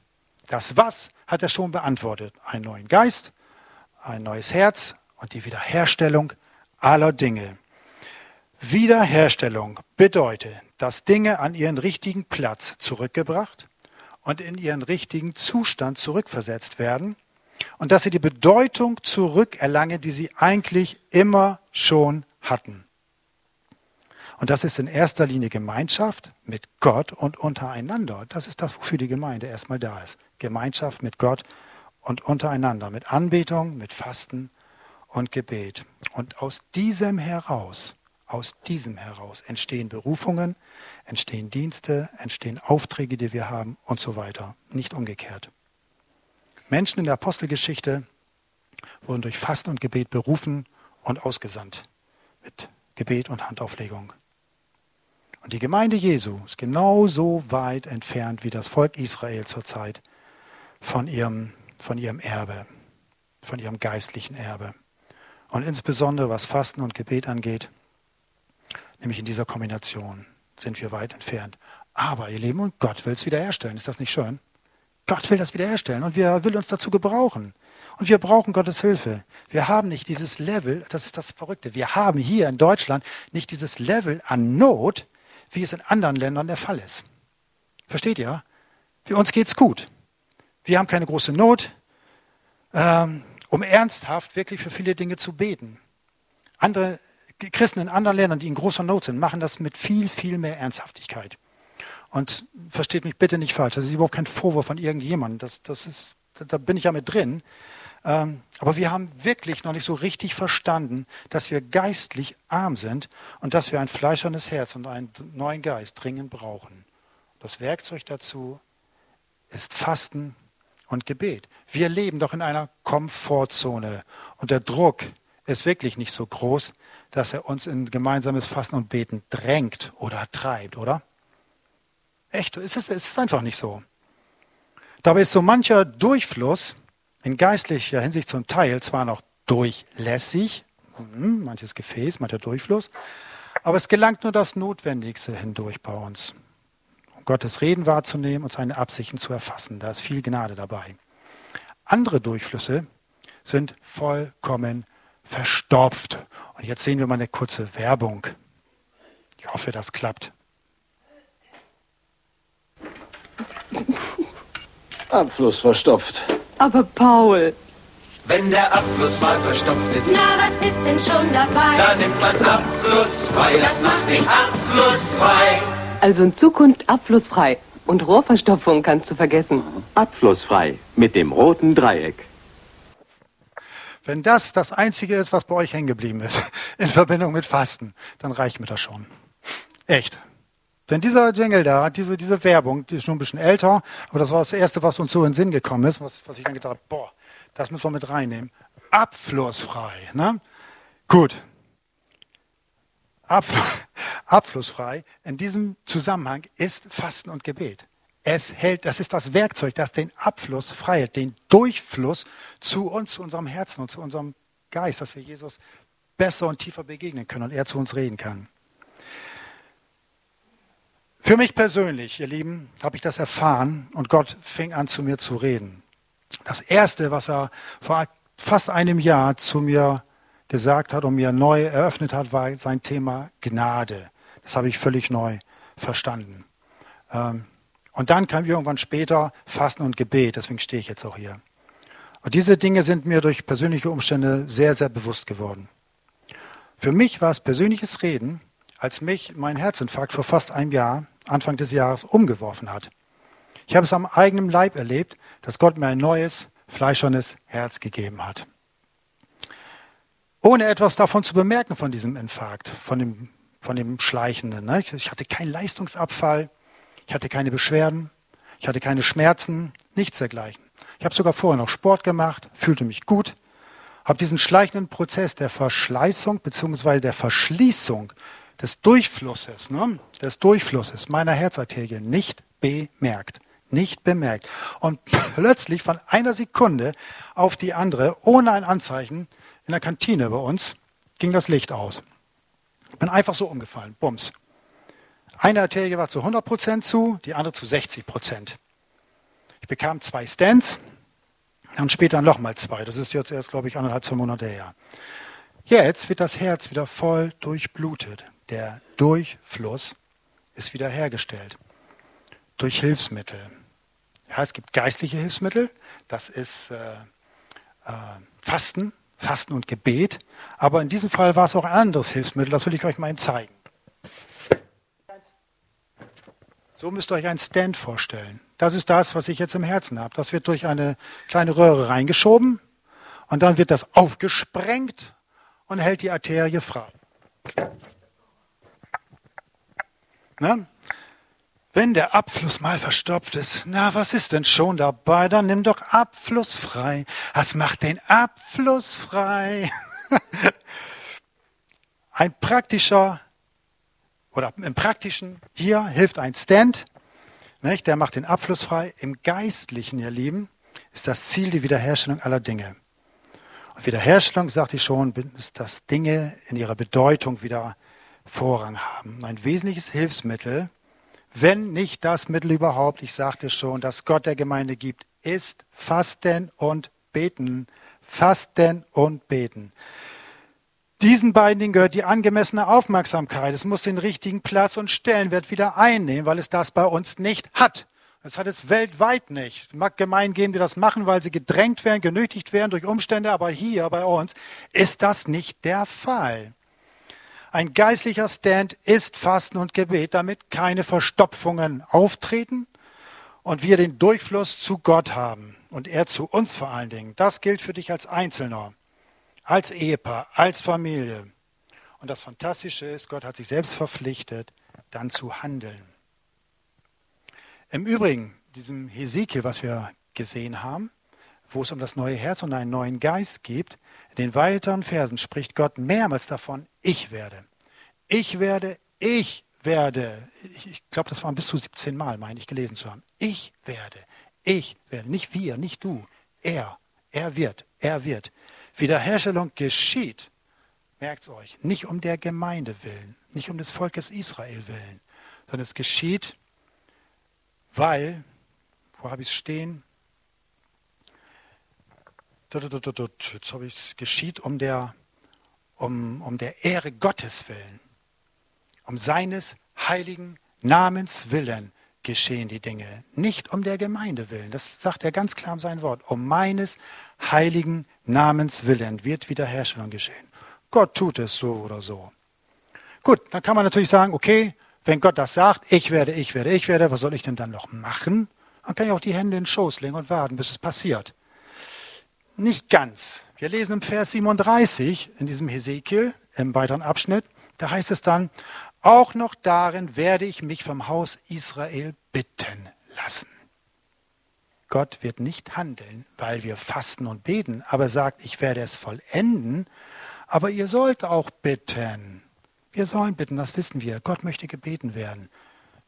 S1: Das Was hat er schon beantwortet. Einen neuen Geist, ein neues Herz und die Wiederherstellung aller Dinge. Wiederherstellung bedeutet, dass Dinge an ihren richtigen Platz zurückgebracht und in ihren richtigen Zustand zurückversetzt werden und dass sie die Bedeutung zurückerlangen, die sie eigentlich immer schon hatten. Und das ist in erster Linie Gemeinschaft mit Gott und untereinander. Das ist das, wofür die Gemeinde erstmal da ist. Gemeinschaft mit Gott und untereinander, mit Anbetung, mit Fasten und Gebet. Und aus diesem heraus aus diesem heraus entstehen Berufungen, entstehen Dienste, entstehen Aufträge, die wir haben und so weiter. Nicht umgekehrt. Menschen in der Apostelgeschichte wurden durch Fasten und Gebet berufen und ausgesandt. Mit Gebet und Handauflegung. Und die Gemeinde Jesu ist genauso weit entfernt wie das Volk Israel zurzeit von ihrem, von ihrem Erbe, von ihrem geistlichen Erbe. Und insbesondere was Fasten und Gebet angeht, Nämlich in dieser Kombination sind wir weit entfernt. Aber, ihr Lieben, und Gott will es wiederherstellen. Ist das nicht schön? Gott will das wiederherstellen und wir will uns dazu gebrauchen. Und wir brauchen Gottes Hilfe. Wir haben nicht dieses Level, das ist das Verrückte, wir haben hier in Deutschland nicht dieses Level an Not, wie es in anderen Ländern der Fall ist. Versteht ihr? Für uns geht's gut. Wir haben keine große Not, ähm, um ernsthaft wirklich für viele Dinge zu beten. Andere Christen in anderen Ländern, die in großer Not sind, machen das mit viel, viel mehr Ernsthaftigkeit. Und versteht mich bitte nicht falsch, das ist überhaupt kein Vorwurf von irgendjemandem, das, das ist, da bin ich ja mit drin. Ähm, aber wir haben wirklich noch nicht so richtig verstanden, dass wir geistlich arm sind und dass wir ein fleischernes Herz und einen neuen Geist dringend brauchen. Das Werkzeug dazu ist Fasten und Gebet. Wir leben doch in einer Komfortzone und der Druck ist wirklich nicht so groß, dass er uns in gemeinsames Fassen und Beten drängt oder treibt, oder? Echt, es ist, es ist einfach nicht so. Dabei ist so mancher Durchfluss in geistlicher Hinsicht zum Teil zwar noch durchlässig, hm, manches Gefäß, mancher Durchfluss, aber es gelangt nur das Notwendigste hindurch bei uns. Um Gottes Reden wahrzunehmen und seine Absichten zu erfassen. Da ist viel Gnade dabei. Andere Durchflüsse sind vollkommen verstopft. Und jetzt sehen wir mal eine kurze Werbung. Ich hoffe, das klappt.
S2: Abfluss verstopft.
S3: Aber Paul.
S4: Wenn der Abfluss mal verstopft ist,
S5: na was ist denn schon dabei?
S4: Da nimmt man abflussfrei, das macht den abflussfrei.
S3: Also in Zukunft abflussfrei. Und Rohrverstopfung kannst du vergessen.
S2: Abflussfrei mit dem roten Dreieck.
S1: Wenn das das Einzige ist, was bei euch hängen geblieben ist, in Verbindung mit Fasten, dann reicht mir das schon. Echt. Denn dieser Jingle da, diese, diese Werbung, die ist schon ein bisschen älter, aber das war das Erste, was uns so in den Sinn gekommen ist, was, was ich dann gedacht habe, boah, das müssen wir mit reinnehmen. Abflussfrei. Ne? Gut. Abfl abflussfrei in diesem Zusammenhang ist Fasten und Gebet. Es hält, das ist das Werkzeug, das den Abfluss frei hält, den Durchfluss zu uns, zu unserem Herzen und zu unserem Geist, dass wir Jesus besser und tiefer begegnen können und er zu uns reden kann. Für mich persönlich, ihr Lieben, habe ich das erfahren und Gott fing an zu mir zu reden. Das Erste, was er vor fast einem Jahr zu mir gesagt hat und mir neu eröffnet hat, war sein Thema Gnade. Das habe ich völlig neu verstanden. Ähm, und dann kam irgendwann später Fasten und Gebet, deswegen stehe ich jetzt auch hier. Und diese Dinge sind mir durch persönliche Umstände sehr, sehr bewusst geworden. Für mich war es persönliches Reden, als mich mein Herzinfarkt vor fast einem Jahr, Anfang des Jahres, umgeworfen hat. Ich habe es am eigenen Leib erlebt, dass Gott mir ein neues, fleischernes Herz gegeben hat. Ohne etwas davon zu bemerken von diesem Infarkt, von dem, von dem Schleichenden. Ne? Ich hatte keinen Leistungsabfall, ich hatte keine Beschwerden, ich hatte keine Schmerzen, nichts dergleichen. Ich habe sogar vorher noch Sport gemacht, fühlte mich gut, habe diesen schleichenden Prozess der Verschleißung bzw. der Verschließung des Durchflusses, ne, des Durchflusses meiner Herzarterie nicht bemerkt. Nicht bemerkt. Und plötzlich von einer Sekunde auf die andere, ohne ein Anzeichen, in der Kantine bei uns, ging das Licht aus. Bin einfach so umgefallen. Bums. Eine Arterie war zu 100 Prozent zu, die andere zu 60 Prozent. Ich bekam zwei Stents und später nochmal zwei. Das ist jetzt erst, glaube ich, anderthalb, zwei Monate her. Jetzt wird das Herz wieder voll durchblutet. Der Durchfluss ist wiederhergestellt durch Hilfsmittel. Ja, es gibt geistliche Hilfsmittel, das ist äh, äh, Fasten, Fasten und Gebet. Aber in diesem Fall war es auch ein anderes Hilfsmittel, das will ich euch mal eben zeigen. So müsst ihr euch einen Stand vorstellen. Das ist das, was ich jetzt im Herzen habe. Das wird durch eine kleine Röhre reingeschoben und dann wird das aufgesprengt und hält die Arterie frei. Na? Wenn der Abfluss mal verstopft ist, na, was ist denn schon dabei? Dann nimm doch Abfluss frei. Was macht den Abfluss frei? Ein praktischer oder im praktischen, hier hilft ein Stand, nicht? der macht den Abfluss frei. Im Geistlichen, ihr Lieben, ist das Ziel die Wiederherstellung aller Dinge. Und Wiederherstellung, sagte ich schon, ist, dass Dinge in ihrer Bedeutung wieder Vorrang haben. Ein wesentliches Hilfsmittel, wenn nicht das Mittel überhaupt, ich sagte schon, das Gott der Gemeinde gibt, ist Fasten und Beten. Fasten und Beten. Diesen beiden Dingen gehört die angemessene Aufmerksamkeit. Es muss den richtigen Platz und Stellenwert wieder einnehmen, weil es das bei uns nicht hat. Das hat es weltweit nicht. Mag Gemeinden geben, die das machen, weil sie gedrängt werden, genötigt werden durch Umstände, aber hier bei uns ist das nicht der Fall. Ein geistlicher Stand ist Fasten und Gebet, damit keine Verstopfungen auftreten und wir den Durchfluss zu Gott haben und er zu uns vor allen Dingen. Das gilt für dich als Einzelner, als Ehepaar, als Familie. Und das Fantastische ist, Gott hat sich selbst verpflichtet, dann zu handeln. Im Übrigen, diesem Hesekiel, was wir gesehen haben, wo es um das neue Herz und einen neuen Geist geht, den weiteren Versen spricht Gott mehrmals davon, ich werde. Ich werde, ich werde. Ich, ich glaube, das waren bis zu 17 Mal, meine ich, gelesen zu haben. Ich werde, ich werde. Nicht wir, nicht du. Er, er wird, er wird. Wiederherstellung geschieht, merkt es euch, nicht um der Gemeinde willen, nicht um des Volkes Israel willen, sondern es geschieht, weil, wo habe ich es stehen? Jetzt habe ich es geschieht um der, um, um der Ehre Gottes willen. Um seines heiligen Namens willen geschehen die Dinge, nicht um der Gemeinde willen. Das sagt er ganz klar in seinem Wort. Um meines heiligen Namens willen wird Wiederherstellung geschehen. Gott tut es so oder so. Gut, dann kann man natürlich sagen, okay, wenn Gott das sagt, ich werde, ich werde, ich werde, was soll ich denn dann noch machen? Dann kann ich auch die Hände in den Schoß legen und warten, bis es passiert. Nicht ganz. Wir lesen im Vers 37 in diesem Hesekiel, im weiteren Abschnitt, da heißt es dann, auch noch darin werde ich mich vom Haus Israel bitten lassen. Gott wird nicht handeln, weil wir fasten und beten, aber sagt, ich werde es vollenden, aber ihr sollt auch bitten. Wir sollen bitten, das wissen wir. Gott möchte gebeten werden.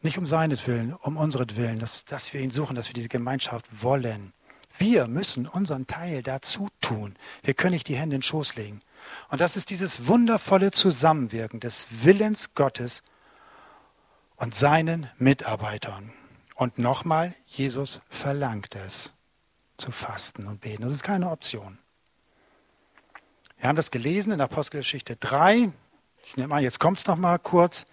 S1: Nicht um seinetwillen, um unseretwillen, dass, dass wir ihn suchen, dass wir diese Gemeinschaft wollen. Wir müssen unseren Teil dazu tun. Wir können nicht die Hände in den Schoß legen. Und das ist dieses wundervolle Zusammenwirken des Willens Gottes und seinen Mitarbeitern. Und nochmal, Jesus verlangt es, zu fasten und beten. Das ist keine Option. Wir haben das gelesen in Apostelgeschichte 3. Ich nehme an, jetzt kommt es nochmal kurz.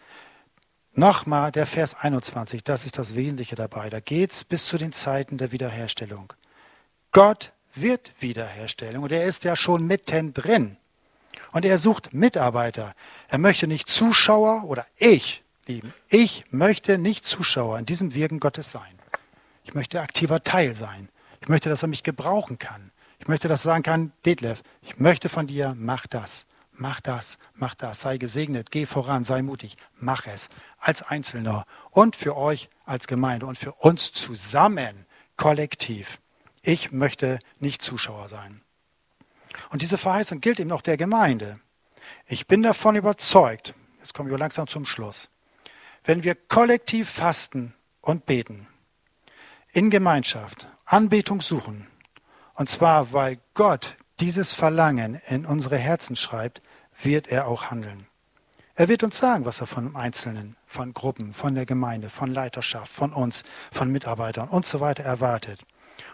S1: Nochmal der Vers 21, das ist das Wesentliche dabei. Da geht es bis zu den Zeiten der Wiederherstellung. Gott wird Wiederherstellung und er ist ja schon mittendrin. Und er sucht Mitarbeiter. Er möchte nicht Zuschauer oder ich, lieben, ich möchte nicht Zuschauer in diesem Wirken Gottes sein. Ich möchte aktiver Teil sein. Ich möchte, dass er mich gebrauchen kann. Ich möchte, dass er sagen kann, Detlef, ich möchte von dir, mach das, mach das, mach das, sei gesegnet, geh voran, sei mutig, mach es als Einzelner und für euch als Gemeinde und für uns zusammen, kollektiv. Ich möchte nicht Zuschauer sein. Und diese Verheißung gilt eben auch der Gemeinde. Ich bin davon überzeugt, jetzt kommen wir langsam zum Schluss, wenn wir kollektiv fasten und beten, in Gemeinschaft, Anbetung suchen, und zwar weil Gott dieses Verlangen in unsere Herzen schreibt, wird er auch handeln. Er wird uns sagen, was er von Einzelnen, von Gruppen, von der Gemeinde, von Leiterschaft, von uns, von Mitarbeitern und so weiter erwartet.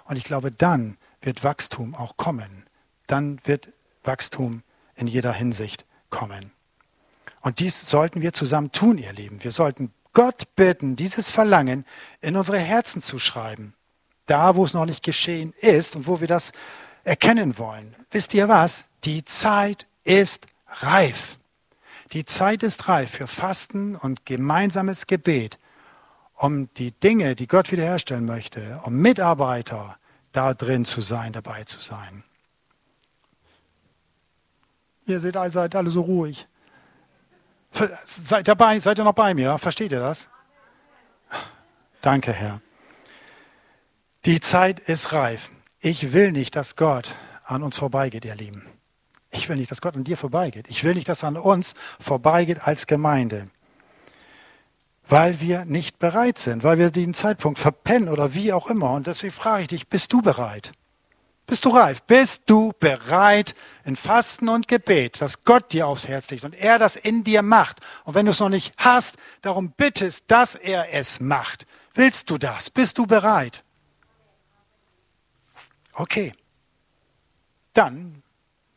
S1: Und ich glaube, dann wird Wachstum auch kommen. Dann wird Wachstum in jeder Hinsicht kommen. Und dies sollten wir zusammen tun, ihr Lieben. Wir sollten Gott bitten, dieses Verlangen in unsere Herzen zu schreiben. Da, wo es noch nicht geschehen ist und wo wir das erkennen wollen. Wisst ihr was? Die Zeit ist reif. Die Zeit ist reif für Fasten und gemeinsames Gebet, um die Dinge, die Gott wiederherstellen möchte, um Mitarbeiter da drin zu sein, dabei zu sein. Ihr seid, seid alle so ruhig. Seid, dabei, seid ihr noch bei mir? Versteht ihr das? Danke, Herr. Die Zeit ist reif. Ich will nicht, dass Gott an uns vorbeigeht, ihr Lieben. Ich will nicht, dass Gott an dir vorbeigeht. Ich will nicht, dass an uns vorbeigeht als Gemeinde. Weil wir nicht bereit sind, weil wir diesen Zeitpunkt verpennen oder wie auch immer. Und deswegen frage ich dich, bist du bereit? Bist du reif? Bist du bereit in Fasten und Gebet, dass Gott dir aufs Herz legt und er das in dir macht? Und wenn du es noch nicht hast, darum bittest, dass er es macht. Willst du das? Bist du bereit? Okay. Dann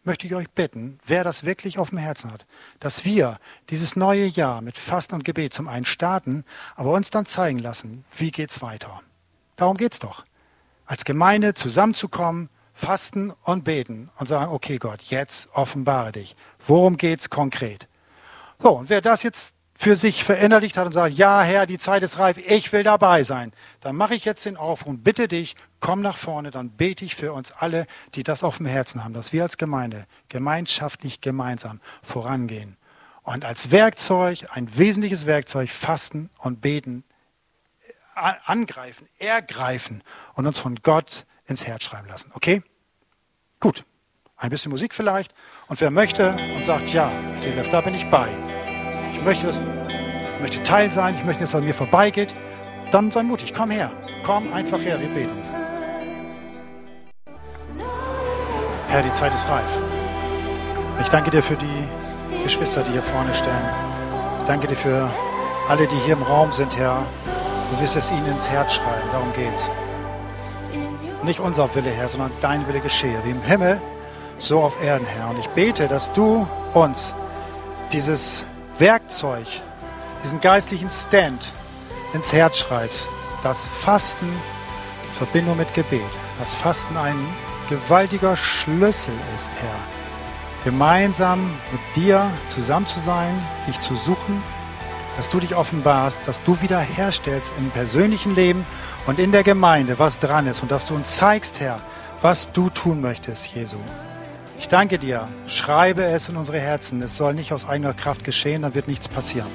S1: möchte ich euch bitten, wer das wirklich auf dem Herzen hat, dass wir dieses neue Jahr mit Fasten und Gebet zum einen starten, aber uns dann zeigen lassen, wie geht's weiter. Darum geht's doch. Als Gemeinde zusammenzukommen, fasten und beten und sagen, okay Gott, jetzt offenbare dich. Worum geht's konkret? So, und wer das jetzt für sich verinnerlicht hat und sagt, ja Herr, die Zeit ist reif, ich will dabei sein, dann mache ich jetzt den Aufruf und bitte dich, komm nach vorne, dann bete ich für uns alle, die das auf dem Herzen haben, dass wir als Gemeinde gemeinschaftlich gemeinsam vorangehen und als Werkzeug, ein wesentliches Werkzeug, fasten und beten, angreifen, ergreifen und uns von Gott ins Herz schreiben lassen. Okay? Gut. Ein bisschen Musik vielleicht. Und wer möchte und sagt, ja, da bin ich bei ich möchte, das, möchte Teil sein, ich möchte, dass es an mir vorbeigeht, dann sei mutig, komm her, komm einfach her, wir beten. Herr, die Zeit ist reif. Ich danke dir für die Geschwister, die hier vorne stehen. Ich danke dir für alle, die hier im Raum sind, Herr. Du wirst es ihnen ins Herz schreiben, darum geht's. Nicht unser Wille, Herr, sondern dein Wille geschehe, wie im Himmel, so auf Erden, Herr. Und ich bete, dass du uns dieses Werkzeug, diesen geistlichen Stand ins Herz schreibst. Das Fasten in Verbindung mit Gebet. Das Fasten ein gewaltiger Schlüssel ist, Herr. Gemeinsam mit dir zusammen zu sein, dich zu suchen, dass du dich offenbarst, dass du wiederherstellst im persönlichen Leben und in der Gemeinde, was dran ist und dass du uns zeigst, Herr, was du tun möchtest, Jesu. Ich danke dir. Schreibe es in unsere Herzen. Es soll nicht aus eigener Kraft geschehen, dann wird nichts passieren.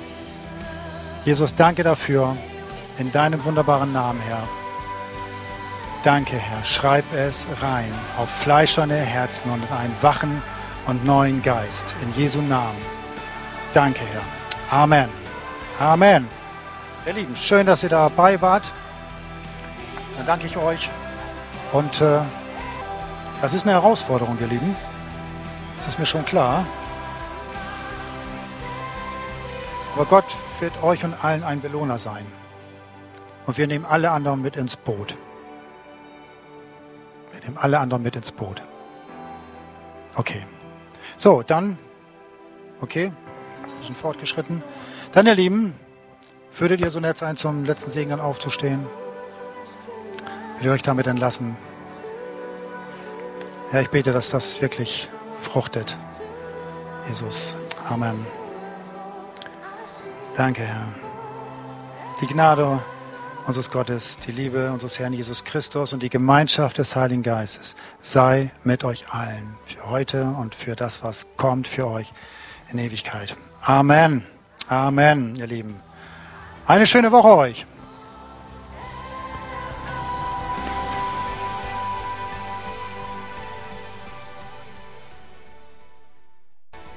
S1: Jesus, danke dafür. In deinem wunderbaren Namen, Herr. Danke, Herr. Schreib es rein auf fleischerne Herzen und in einen wachen und neuen Geist. In Jesu Namen. Danke, Herr. Amen. Amen. Ihr Lieben, schön, dass ihr dabei wart. Dann danke ich euch. Und äh, das ist eine Herausforderung, ihr Lieben. Das ist mir schon klar. Aber Gott wird euch und allen ein Belohner sein. Und wir nehmen alle anderen mit ins Boot. Wir nehmen alle anderen mit ins Boot. Okay. So, dann, okay, wir sind fortgeschritten. Dann, ihr Lieben, würdet ihr so nett sein, zum letzten Segen dann aufzustehen? Will ihr euch damit entlassen? Ja, ich bete, dass das wirklich fruchtet. Jesus. Amen. Danke, Herr. Die Gnade unseres Gottes, die Liebe unseres Herrn Jesus Christus und die Gemeinschaft des Heiligen Geistes sei mit euch allen, für heute und für das, was kommt für euch in Ewigkeit. Amen. Amen, ihr Lieben. Eine schöne Woche euch.